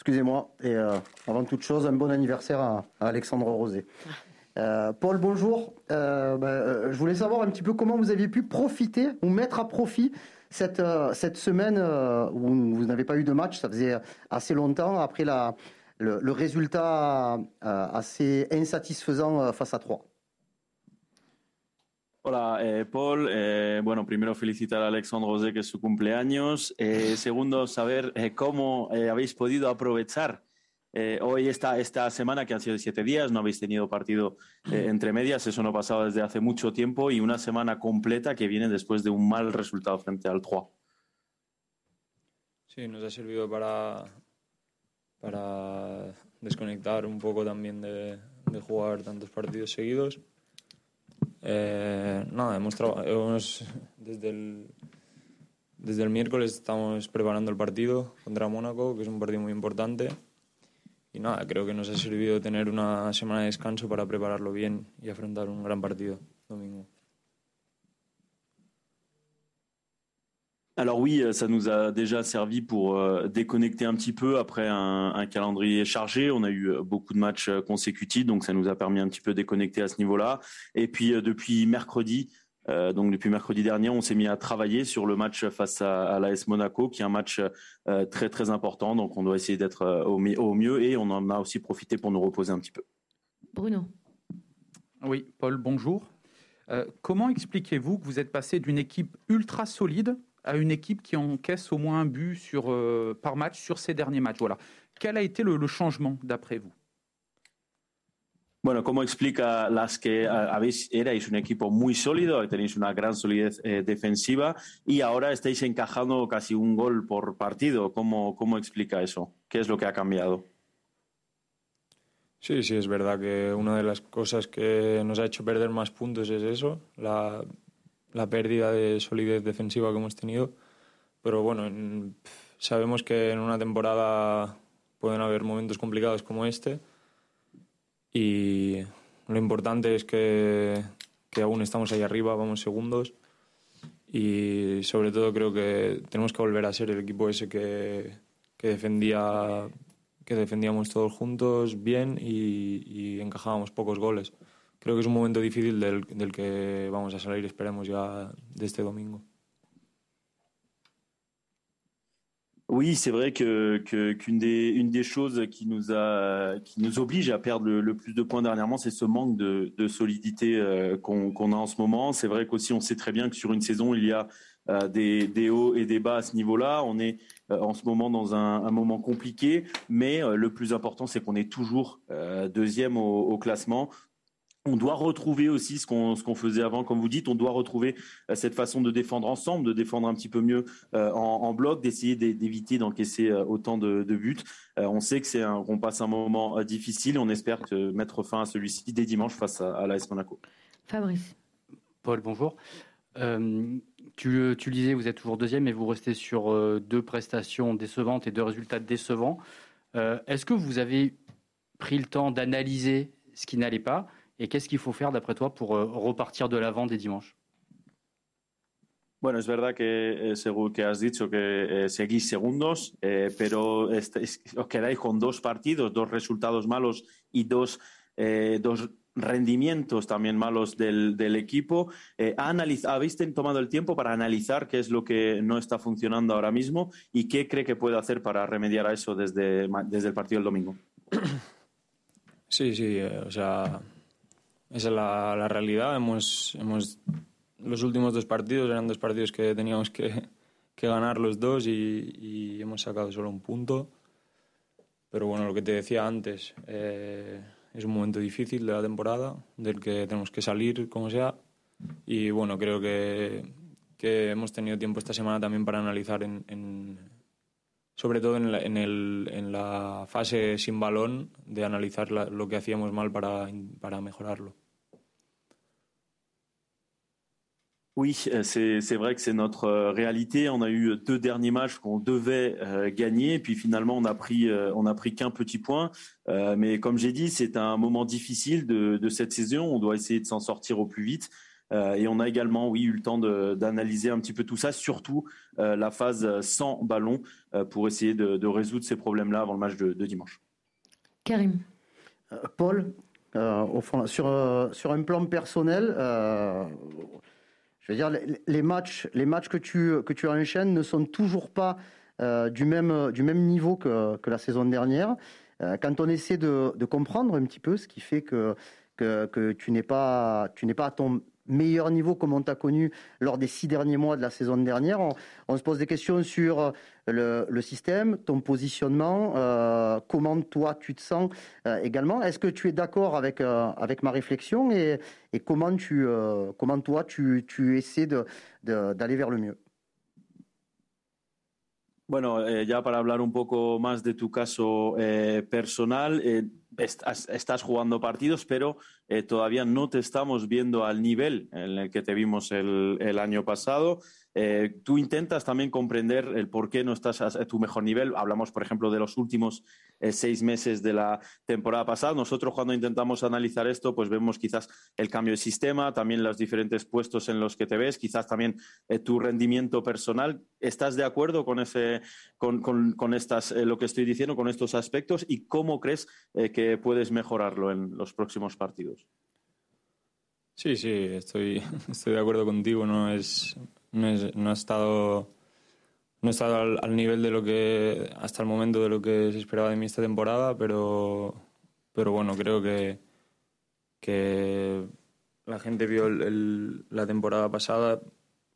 Excusez-moi. Et avant toute chose, un bon anniversaire à, Alexandre Rosé. Paul, bonjour. Ben, je voulais savoir un petit peu comment vous aviez pu profiter ou mettre à profit cette, semaine où vous n'avez pas eu de match. Ça faisait assez longtemps après le résultat assez insatisfaisant face à Troyes. Hola, eh, Paul. Eh, bueno, primero felicitar a Alexandre Rosé, que es su cumpleaños. Eh, segundo, saber eh, cómo eh, habéis podido aprovechar eh, hoy esta, esta semana, que han sido siete días, no habéis tenido partido entre medias, eso no pasaba desde hace mucho tiempo, y una semana completa que viene después de un mal resultado frente al Troyes. Sí, nos ha servido para, para desconectar un poco también de, de jugar tantos partidos seguidos eh, nada, hemos, desde el desde el miércoles estamos preparando el partido contra Mónaco, que es un partido muy importante. Y nada, creo que nos ha servido tener una semana de descanso para prepararlo bien y afrontar un gran partido domingo. Alors oui, euh, ça nous a déjà servi pour euh, déconnecter un petit peu après un, un, calendrier chargé. On a eu euh, beaucoup de matchs consécutifs, donc ça nous a permis un petit peu de déconnecter à ce niveau-là. Et puis depuis mercredi, euh, donc depuis mercredi dernier, on s'est mis à travailler sur le match face à, à l'AS Monaco, qui est un match euh, très très important. Donc on doit essayer d'être au, au, mieux et on en a aussi profité pour nous reposer un petit peu. Bruno. Oui, Paul, bonjour. Euh, comment expliquez-vous que vous êtes passé d'une équipe ultra solide à une équipe qui encaisse au moins un but sur, euh, par match sur ces derniers matchs. Voilà. Quel a été le, le changement d'après vous Bueno, ¿cómo explica las que habéis, erais un equipo muy sólido, tenéis una gran solidez eh, defensiva y ahora estáis encajando casi un gol por partido? ¿Cómo, ¿Cómo explica eso? ¿Qué es lo que ha cambiado? Sí, sí, es verdad que una de las cosas que nos ha hecho perder más puntos es eso, la la pérdida de solidez defensiva que hemos tenido. Pero bueno, en, sabemos que en una temporada pueden haber momentos complicados como este. Y lo importante es que, que aún estamos ahí arriba, vamos segundos. Y sobre todo creo que tenemos que volver a ser el equipo ese que, que defendía que defendíamos todos juntos bien y, y encajábamos pocos goles. Creo que es un momento difícil del, del que vamos a salir, esperemos ya de este domingo. Oui, c'est vrai que qu'une des une des choses qui nous a qui nous oblige à perdre le, plus de points dernièrement, c'est ce manque de, de solidité euh, qu'on a en ce moment. C'est vrai qu'aussi on sait très bien que sur une saison il y a euh, des, des hauts et des bas à ce niveau-là. On est euh, en ce moment dans un, un moment compliqué, mais euh, le plus important c'est qu'on est toujours deuxième au classement on doit retrouver aussi ce qu'on ce qu'on faisait avant, comme vous dites, on doit retrouver euh, cette façon de défendre ensemble, de défendre un petit peu mieux euh, en, en, bloc, d'essayer d'éviter d'encaisser euh, autant de, de buts. Euh, on sait que c'est qu'on passe un moment difficile, on espère que mettre fin à celui-ci dès dimanche face à, à l'AS Monaco. Fabrice. Paul, bonjour. Euh, tu, tu disais, vous êtes toujours deuxième, mais vous restez sur deux prestations décevantes et deux résultats décevants. Est-ce que vous avez pris le temps d'analyser ce qui n'allait pas Et qu'est-ce qu'il faut faire, d'après toi, pour euh, repartir de l'avant des dimanches Bueno, es verdad que eh, según que has dicho que eh, seguís segundos, eh, pero este, es, os quedáis con dos partidos, dos resultados malos y dos, eh, dos rendimientos también malos del, del equipo. Eh, ¿Habéis tomado el tiempo para analizar qué es lo que no está funcionando ahora mismo y qué cree que puede hacer para remediar a eso desde, desde el partido del domingo? Sí, sí, eh, o sea, esa es la, la realidad. Hemos, hemos, los últimos dos partidos eran dos partidos que teníamos que, que ganar los dos y, y, hemos sacado solo un punto. Pero bueno, lo que te decía antes, eh, es un momento difícil de la temporada, del que tenemos que salir como sea. Y bueno, creo que, que hemos tenido tiempo esta semana también para analizar en, en sobre todo en la, en, el, en fase sin balón, de analizar lo que hacíamos mal para, para. Oui, c'est vrai que c'est notre euh, réalité. On a eu deux derniers matchs qu'on devait euh, gagner, puis finalement on a pris euh, on a pris qu'un petit point. Mais comme j'ai dit, c'est un moment difficile de, cette saison. On doit essayer de s'en sortir au plus vite. Et on a également, oui, eu le temps d'analyser un petit peu tout ça, surtout la phase sans ballon, pour essayer de, résoudre ces problèmes-là avant le match de, dimanche. Karim. Paul, au fond, sur, sur un plan personnel, je veux dire, les, matchs, les matchs que tu, que tu enchaînes ne sont toujours pas du, même, du même niveau que, que la saison dernière. Euh, quand on essaie de, comprendre un petit peu ce qui fait que, que, tu n'es pas, tu n'es pas à ton meilleur niveau comme on t'a connu lors des six derniers mois de la saison dernière. On, se pose des questions sur le, système, ton positionnement, euh, comment toi tu te sens euh, également. Est-ce que tu es d'accord avec, ma réflexion et, et comment, tu, comment toi tu, tu essaies d'aller vers le mieux? Bueno, eh, ya para hablar un poco más de tu caso eh, personal, eh, estás, jugando partidos, pero todavía no te estamos viendo al nivel en el que te vimos el, el año pasado. Eh, tú intentas también comprender el por qué no estás a, tu mejor nivel. Hablamos, por ejemplo, de los últimos eh, seis meses de la temporada pasada. Nosotros cuando intentamos analizar esto, pues vemos quizás el cambio de sistema, también los diferentes puestos en los que te ves, quizás también eh, tu rendimiento personal. ¿Estás de acuerdo con, ese, con, con, estas, lo que estoy diciendo, con estos aspectos? ¿Y cómo crees que puedes mejorarlo en los próximos partidos? Sí, sí, estoy, estoy de acuerdo contigo. No es no, ha estado no estado al, nivel de lo que hasta el momento de lo que se esperaba de mí esta temporada, pero, pero bueno, creo que, que la gente vio la temporada pasada.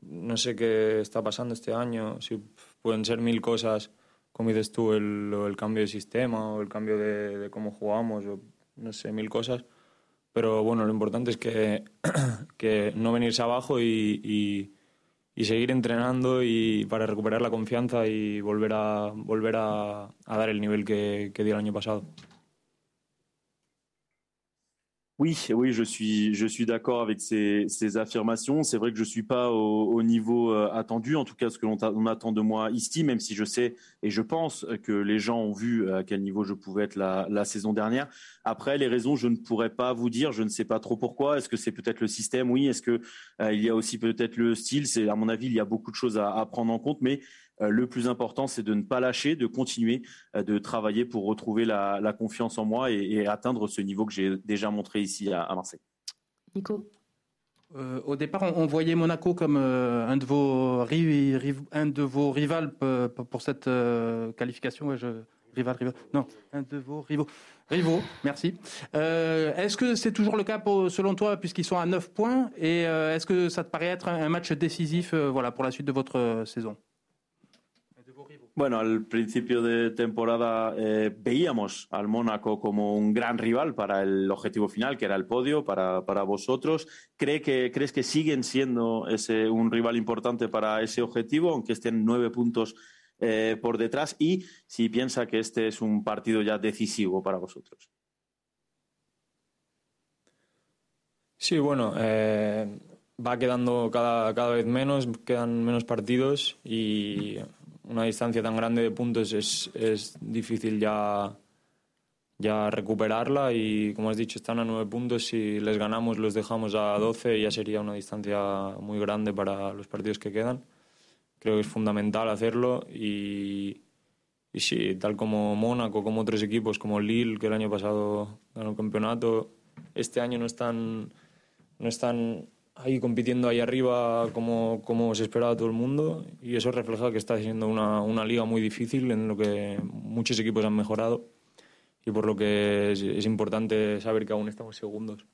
No sé qué está pasando este año, si pueden ser mil cosas, como dices tú, el, el cambio de sistema o el cambio de, cómo jugamos, o no sé, mil cosas. Pero bueno, lo importante es que, que no venirse abajo y seguir entrenando y para recuperar la confianza y volver a volver a, a dar el nivel que, que dio el año pasado. Oui, oui, je suis, je suis d'accord avec ces, ces affirmations. C'est vrai que je suis pas au, au niveau euh, attendu, en tout cas ce que l'on attend de moi ici, même si je sais et je pense que les gens ont vu à quel niveau je pouvais être la, la saison dernière. Après, les raisons, je ne pourrais pas vous dire. Je ne sais pas trop pourquoi. Est-ce que c'est peut-être le système? Oui. Est-ce que euh, il y a aussi peut-être le style? C'est à mon avis, il y a beaucoup de choses à, à prendre en compte, mais euh, le plus important, c'est de ne pas lâcher, de continuer euh, de travailler pour retrouver la, confiance en moi et, atteindre ce niveau que j'ai déjà montré ici à, Marseille. Nico euh, au départ, on, voyait Monaco comme un, de vos un de vos rivales pour cette qualification. je, rival, rival, non, un de vos rivaux. Rivaux, merci. est-ce que c'est toujours le cas selon toi, puisqu'ils sont à 9 points Et est-ce que ça te paraît être un, match décisif voilà, pour la suite de votre saison? Bueno, al principio de temporada eh, veíamos al Mónaco como un gran rival para el objetivo final, que era el podio para, para vosotros. ¿Cree que, ¿Crees que siguen siendo ese, un rival importante para ese objetivo, aunque estén nueve puntos eh, por detrás? Y si piensa que este es un partido ya decisivo para vosotros. Sí, bueno, eh, va quedando cada, cada vez menos, quedan menos partidos y una distancia tan grande de puntos es, es difícil ya, ya recuperarla y como has dicho están a nueve puntos, si les ganamos los dejamos a doce ya sería una distancia muy grande para los partidos que quedan. Creo que es fundamental hacerlo y, y sí, tal como Mónaco, como otros equipos como Lille, que el año pasado ganó el campeonato, este año no están, no están ahí compitiendo ahí arriba como, como se esperaba todo el mundo y eso refleja que está siendo una, una liga muy difícil en lo que muchos equipos han mejorado y por lo que es, es importante saber que aún estamos segundos.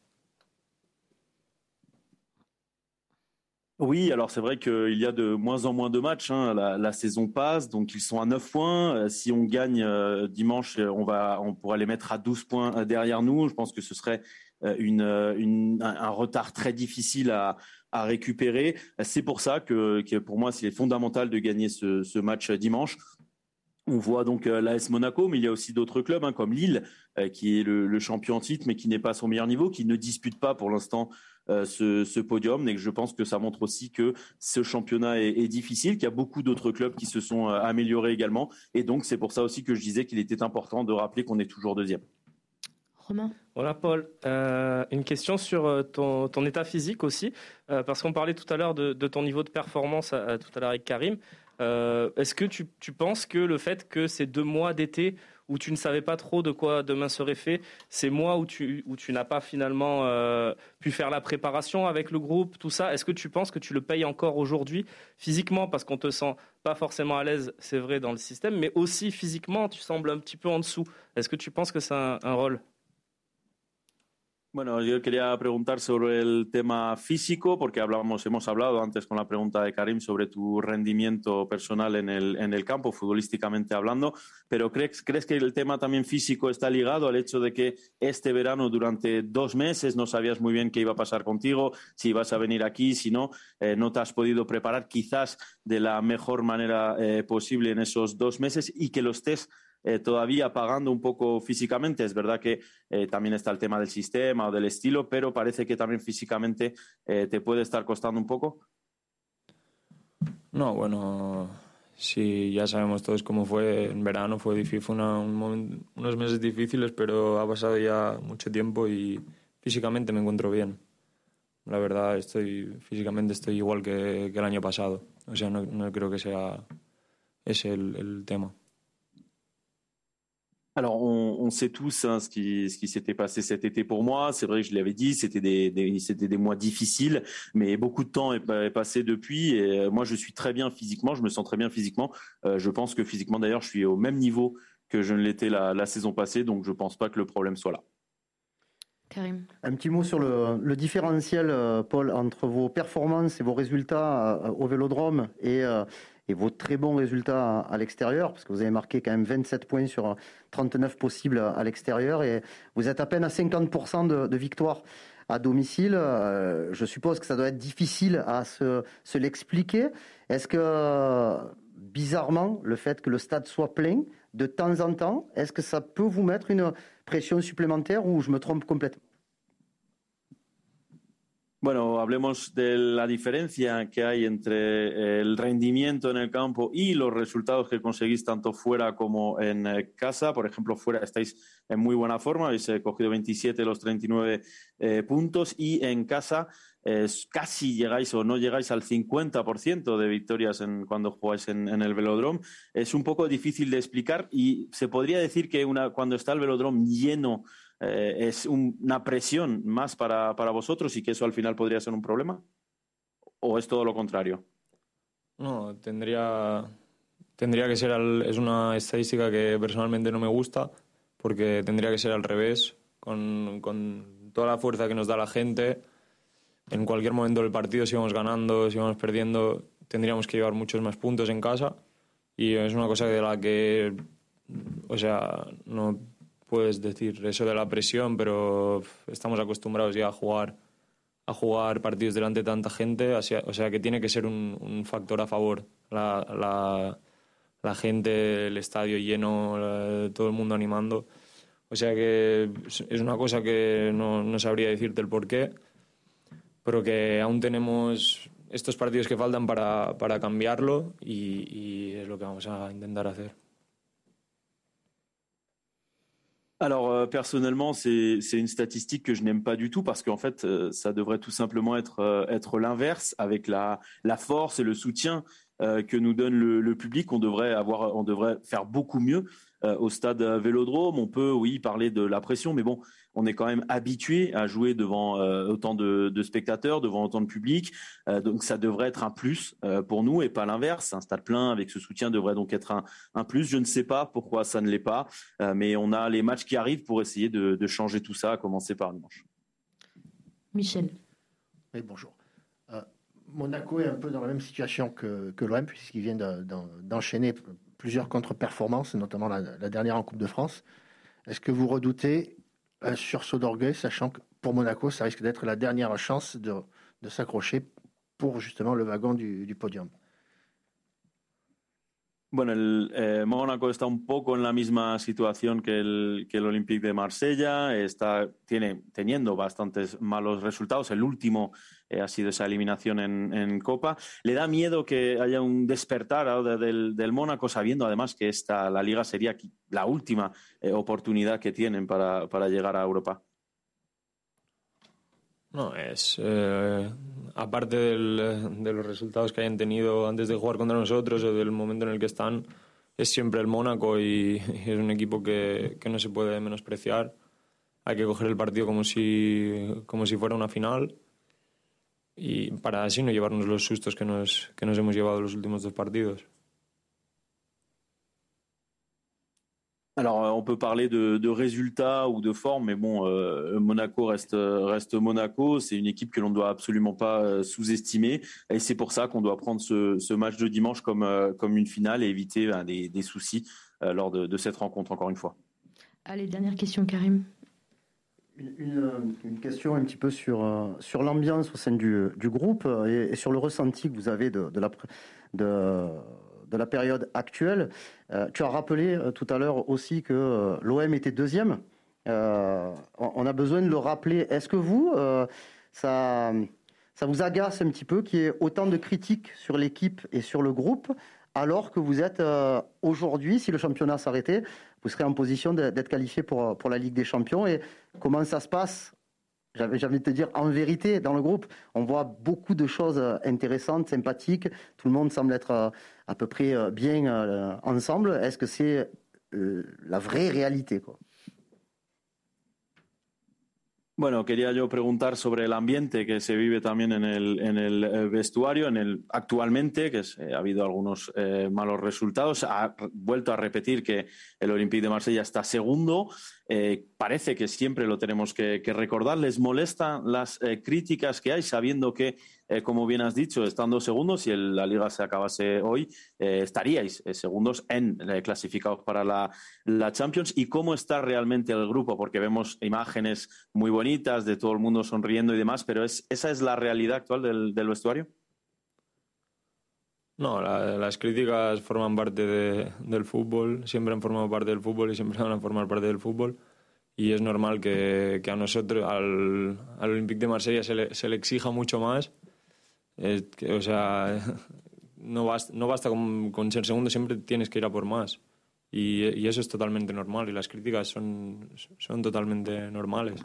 Oui, alors c'est vrai qu'il y a de moins en moins de matchs. Hein. La, saison passe, donc ils sont à 9 points. Euh, si on gagne euh, dimanche, on, va, on pourra les mettre à 12 points euh, derrière nous. Je pense que ce serait euh, un retard très difficile à, récupérer. C'est pour ça que, pour moi, c'est fondamental de gagner ce, match dimanche. On voit donc euh, l'AS Monaco, mais il y a aussi d'autres clubs hein, comme Lille, euh, qui est le, le, champion en titre, mais qui n'est pas à son meilleur niveau, qui ne dispute pas pour l'instant ce, ce, podium. Et je pense que ça montre aussi que ce championnat est, est difficile, qu'il y a beaucoup d'autres clubs qui se sont améliorés également. Et donc c'est pour ça aussi que je disais qu'il était important de rappeler qu'on est toujours deuxième. Romain Voilà Paul, Euh, une question sur euh, ton, ton état physique aussi, euh, parce qu'on parlait tout à l'heure de, de ton niveau de performance à- à- tout à l'heure avec Karim. Euh, Est-ce que tu, tu penses que le fait que ces deux mois d'été où tu ne savais pas trop de quoi demain serait fait, ces mois où tu, n'as pas finalement euh, pu faire la préparation avec le groupe, tout ça, est-ce que tu penses que tu le payes encore aujourd'hui physiquement? Parce qu'on te sent pas forcément à l'aise, c'est vrai, dans le système, mais aussi physiquement, tu sembles un petit peu en dessous. Est-ce que tu penses que c'est un rôle? Bueno, yo quería preguntar sobre el tema físico, porque hablamos, hemos hablado antes con la pregunta de Karim sobre tu rendimiento personal en el, en el campo, futbolísticamente hablando, pero ¿crees, ¿crees que el tema también físico está ligado al hecho de que este verano durante dos meses no sabías muy bien qué iba a pasar contigo, si ibas a venir aquí, si no, eh, no te has podido preparar quizás de la mejor manera eh, posible en esos dos meses y que lo estés eh, todavía pagando un poco físicamente. Es verdad que eh, también está el tema del sistema o del estilo, pero parece que también físicamente eh, te puede estar costando un poco. No, bueno, sí, ya sabemos todos cómo fue en verano, fue difícil, unos meses difíciles, pero ha pasado ya mucho tiempo y físicamente me encuentro bien. La verdad, estoy físicamente estoy igual que, el año pasado. O sea, no, no creo que sea ese el, el tema. Alors, on, on sait tous hein, ce qui, ce qui s'était passé cet été pour moi. C'est vrai que je l'avais dit, c'était des, des- c'était des mois difficiles, mais beaucoup de temps est, est passé depuis. Et euh, moi, je suis très bien physiquement, je me sens très bien physiquement. Euh, je pense que physiquement, d'ailleurs, je suis au même niveau que je ne l'étais la, la saison passée, donc je pense pas que le problème soit là. Karim Un petit mot sur le, le différentiel, euh, Paul, entre vos performances et vos résultats au Vélodrome et, euh, et vos très bons résultats à, l'extérieur, parce que vous avez marqué quand même 27 points sur 39 possibles à l'extérieur et vous êtes à peine à 50% de, de victoire à domicile. Euh, je suppose que ça doit être difficile à se, l'expliquer. Est-ce que, euh, bizarrement, le fait que le stade soit plein de temps en temps, est-ce que ça peut vous mettre une pression supplémentaire ou je me trompe complètement? Bueno, hablemos de la diferencia que hay entre el rendimiento en el campo y los resultados que conseguís tanto fuera como en eh, casa. Por ejemplo, fuera estáis en muy buena forma, habéis eh, cogido 27 de los 39 eh, puntos y en casa eh, casi llegáis o no llegáis al 50% de victorias en, cuando jugáis en, en el velodrome. Es un poco difícil de explicar y se podría decir que una, cuando está el velodrome lleno eh, es un- una presión más para, para vosotros y que eso al final podría ser un problema? ¿O es todo lo contrario? No, tendría, tendría que ser, es una estadística que personalmente no me gusta, porque tendría que ser al revés, con, con toda la fuerza que nos da la gente. En cualquier momento del partido, si vamos ganando, si vamos perdiendo, tendríamos que llevar muchos más puntos en casa. Y es una cosa de la que, o sea, no puedes decir eso de la presión, pero estamos acostumbrados ya a jugar a jugar partidos delante de tanta gente, o sea que tiene que ser un, un factor a favor. La, la- la gente, el estadio lleno, la- todo el mundo animando. O sea que es una cosa que no, no sabría decirte el por qué, pero que aún tenemos estos partidos que faltan para, para cambiarlo y, y es lo que vamos a intentar hacer. Alors euh, personnellement, c'est une statistique que je n'aime pas du tout parce qu'en fait, euh, ça devrait tout simplement être euh, être l'inverse avec la la force et le soutien euh, que nous donne le, le public. On devrait avoir, on devrait faire beaucoup mieux euh, au stade Vélodrome. On peut, oui, parler de la pression, mais bon, on est quand même habitué à jouer devant euh, autant de, de spectateurs, devant autant de public. Euh, donc ça devrait être un plus euh, pour nous et pas l'inverse. Un stade plein avec ce soutien devrait donc être un, un plus. Je ne sais pas pourquoi ça ne l'est pas. Euh, mais on a les matchs qui arrivent pour essayer de, de changer tout ça, à commencer par dimanche. Michel Oui, bonjour. Monaco est un peu dans la même situation que, que l'OM, puisqu'il vient de- d'en- d'enchaîner plusieurs contre-performances, notamment la, dernière en Coupe de France. Est-ce que vous redoutez un sursaut d'orgueil, sachant que pour Monaco, ça risque d'être la dernière chance de, s'accrocher pour justement le wagon du podium? Bueno, el eh, Mónaco está un poco en la misma situación que el, que el Olympique de Marsella. Está tiene, teniendo bastantes malos resultados. El último eh, ha sido esa eliminación en, en, Copa. ¿Le da miedo que haya un despertar ahora del, del, Mónaco, sabiendo además que esta, la liga sería la última eh, oportunidad que tienen para, para llegar a Europa? No, es. Eh, aparte del, de los resultados que hayan tenido antes de jugar contra nosotros o del momento en el que están, es siempre el Mónaco y, y es un equipo que, que, no se puede menospreciar. Hay que coger el partido como si, como si fuera una final y para así no llevarnos los sustos que nos, que nos hemos llevado los últimos dos partidos. Alors, on peut parler de, de, résultats ou de forme, mais bon, euh, Monaco reste, reste Monaco. C'est une équipe que l'on ne doit absolument pas euh, sous-estimer. Et c'est pour ça qu'on doit prendre ce, ce, match de dimanche comme, euh, comme une finale et éviter ben, des, des, soucis euh, lors de, de, cette rencontre, encore une fois. Allez, dernière question, Karim. Une, une, une question un petit peu sur, euh, sur l'ambiance au sein du, du groupe et, et, sur le ressenti que vous avez de, de la. De, de la période actuelle. Euh, tu as rappelé euh, tout à l'heure aussi que euh, l'OM était deuxième. on a besoin de le rappeler. Est-ce que vous, ça, ça vous agace un petit peu qu'il y ait autant de critiques sur l'équipe et sur le groupe alors que vous êtes aujourd'hui, si le championnat s'arrêtait, vous serez en position d'être qualifié pour, pour la Ligue des Champions? Et comment ça se passe? J'avais envie de te dire, en vérité, dans le groupe, on voit beaucoup de choses intéressantes, sympathiques. Tout le monde semble être à peu près bien ensemble. Est-ce que c'est la vraie Bueno, quería yo preguntar sobre el ambiente que se vive también en el, el vestuario, en el actualmente, que eh, ha habido algunos eh, malos resultados. Ha vuelto a repetir que el Olympique de Marsella está segundo. Eh, parece que siempre lo tenemos que, recordar. ¿Les molestan las eh, críticas que hay, sabiendo que, eh, como bien has dicho, estando segundos, si la liga se acabase hoy, eh, estaríais segundos en clasificados para la, Champions? ¿Y cómo está realmente el grupo? Porque vemos imágenes muy bonitas de todo el mundo sonriendo y demás, pero es, ¿esa es la realidad actual del vestuario? No, la, las críticas forman parte de, del fútbol, siempre han formado parte del fútbol y siempre van a formar parte del fútbol. Y es normal que, que a nosotros, al, al, Olympique de Marsella, se le, se le exija mucho más. Es que, o sea, no basta, no basta con, con, ser segundo, siempre tienes que ir a por más. Y, y, eso es totalmente normal y las críticas son, son totalmente normales.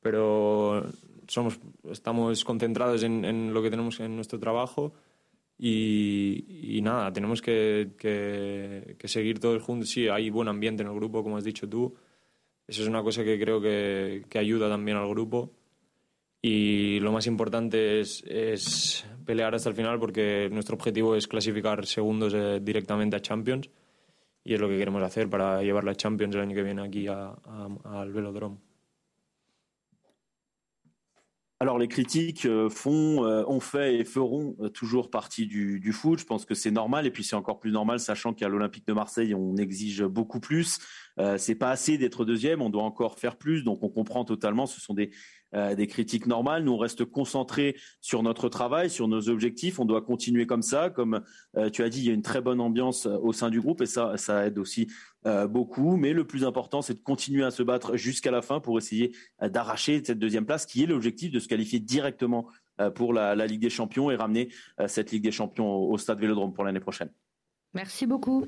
Pero somos, estamos concentrados en, en lo que tenemos en nuestro trabajo y, y nada, tenemos que, que, que, seguir todos juntos. Sí, hay buen ambiente en el grupo, como has dicho tú. Eso es una cosa que creo que, que ayuda también al grupo. Y lo más importante es, es, pelear hasta el final porque nuestro objetivo es clasificar segundos eh, directamente a Champions y es lo que queremos hacer para llevar la Champions el año que viene aquí a, a, al Velodrome. Alors les critiques font, ont fait et feront toujours partie du, du foot. Je pense que c'est normal et puis c'est encore plus normal sachant qu'à l'Olympique de Marseille on exige beaucoup plus. Euh, c'est pas assez d'être deuxième, on doit encore faire plus. Donc on comprend totalement. Ce sont des euh, des critiques normales. Nous, on reste concentrés sur notre travail, sur nos objectifs. On doit continuer comme ça. Comme euh, tu as dit, il y a une très bonne ambiance au sein du groupe et ça, ça aide aussi euh, beaucoup. Mais le plus important, c'est de continuer à se battre jusqu'à la fin pour essayer euh, d'arracher cette deuxième place, qui est l'objectif de se qualifier directement euh, pour la, Ligue des Champions et ramener cette Ligue des Champions au Stade Vélodrome pour l'année prochaine. Merci beaucoup.